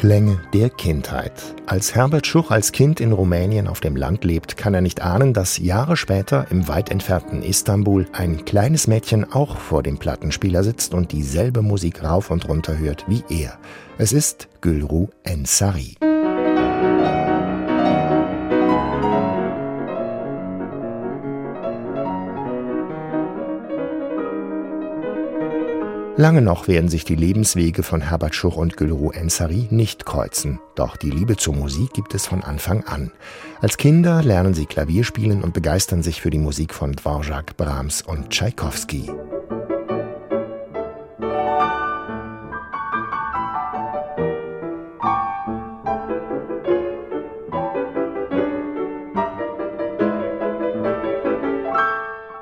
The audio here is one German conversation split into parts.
Klänge der Kindheit. Als Herbert Schuch als Kind in Rumänien auf dem Land lebt, kann er nicht ahnen, dass Jahre später im weit entfernten Istanbul ein kleines Mädchen auch vor dem Plattenspieler sitzt und dieselbe Musik rauf und runter hört wie er. Es ist Gülru Ensari. Lange noch werden sich die Lebenswege von Herbert Schuch und Gülru Ensari nicht kreuzen. Doch die Liebe zur Musik gibt es von Anfang an. Als Kinder lernen sie Klavier spielen und begeistern sich für die Musik von Dvorak, Brahms und Tschaikowski.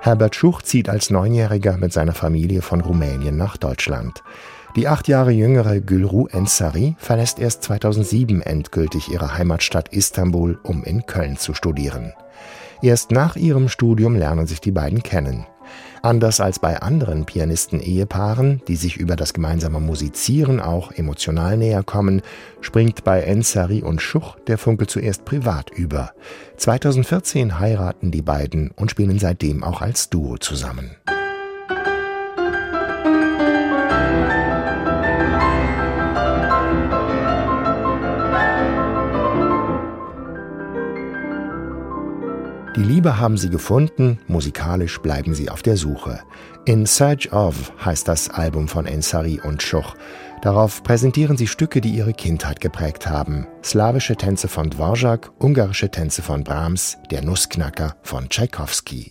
Herbert Schuch zieht als Neunjähriger mit seiner Familie von Rumänien nach Deutschland. Die acht Jahre jüngere Gülru Ensari verlässt erst 2007 endgültig ihre Heimatstadt Istanbul, um in Köln zu studieren. Erst nach ihrem Studium lernen sich die beiden kennen. Anders als bei anderen Pianisten-Ehepaaren, die sich über das gemeinsame Musizieren auch emotional näher kommen, springt bei Ensari und Schuch der Funke zuerst privat über. 2014 heiraten die beiden und spielen seitdem auch als Duo zusammen. Die Liebe haben sie gefunden, musikalisch bleiben sie auf der Suche. In Search of heißt das Album von Ensari und Schuch. Darauf präsentieren sie Stücke, die ihre Kindheit geprägt haben. Slawische Tänze von Dvorak, ungarische Tänze von Brahms, der Nussknacker von Tschaikowski.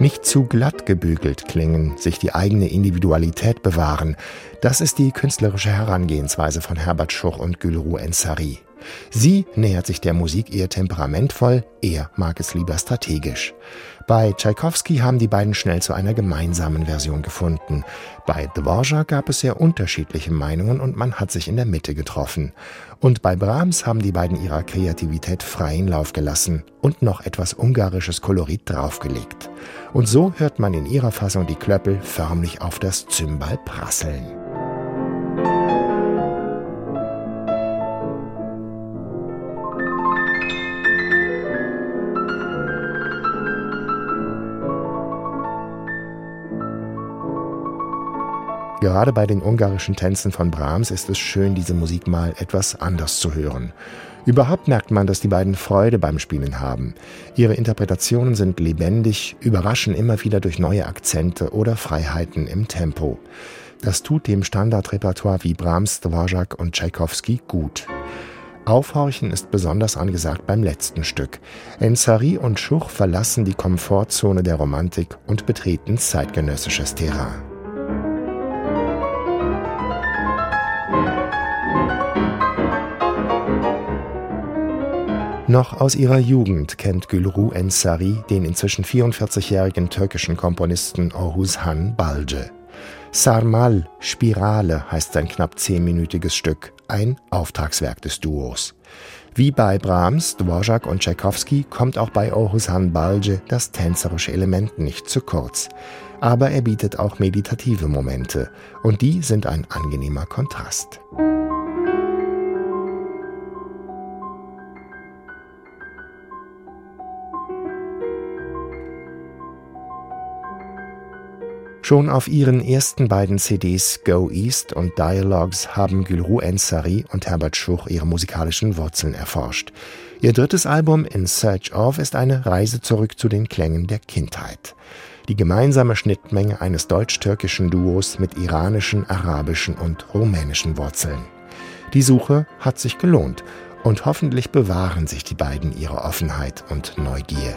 Nicht zu glatt gebügelt klingen, sich die eigene Individualität bewahren, das ist die künstlerische Herangehensweise von Herbert Schuch und Gülru Ensari. Sie nähert sich der Musik eher temperamentvoll, er mag es lieber strategisch. Bei Tschaikowski haben die beiden schnell zu einer gemeinsamen Version gefunden. Bei Dvorak gab es sehr unterschiedliche Meinungen und man hat sich in der Mitte getroffen. Und bei Brahms haben die beiden ihrer Kreativität freien Lauf gelassen und noch etwas ungarisches Kolorit draufgelegt. Und so hört man in ihrer Fassung die Klöppel förmlich auf das Zymbal prasseln. Gerade bei den ungarischen Tänzen von Brahms ist es schön, diese Musik mal etwas anders zu hören. Überhaupt merkt man, dass die beiden Freude beim Spielen haben. Ihre Interpretationen sind lebendig, überraschen immer wieder durch neue Akzente oder Freiheiten im Tempo. Das tut dem Standardrepertoire wie Brahms, Dvorak und Tschaikowski gut. Aufhorchen ist besonders angesagt beim letzten Stück. Ensari und Schuch verlassen die Komfortzone der Romantik und betreten zeitgenössisches Terrain. Noch aus ihrer Jugend kennt Gülru Ensari den inzwischen 44-jährigen türkischen Komponisten Orhuzhan Balce. Sarmal, Spirale heißt sein knapp zehnminütiges Stück, ein Auftragswerk des Duos. Wie bei Brahms, Dvorak und Tchaikovsky kommt auch bei Orhuzhan Balce das tänzerische Element nicht zu kurz. Aber er bietet auch meditative Momente, und die sind ein angenehmer Kontrast. Schon auf ihren ersten beiden CDs Go East und Dialogues haben Gülru Ensari und Herbert Schuch ihre musikalischen Wurzeln erforscht. Ihr drittes Album In Search of ist eine Reise zurück zu den Klängen der Kindheit. Die gemeinsame Schnittmenge eines deutsch-türkischen Duos mit iranischen, arabischen und rumänischen Wurzeln. Die Suche hat sich gelohnt und hoffentlich bewahren sich die beiden ihre Offenheit und Neugier.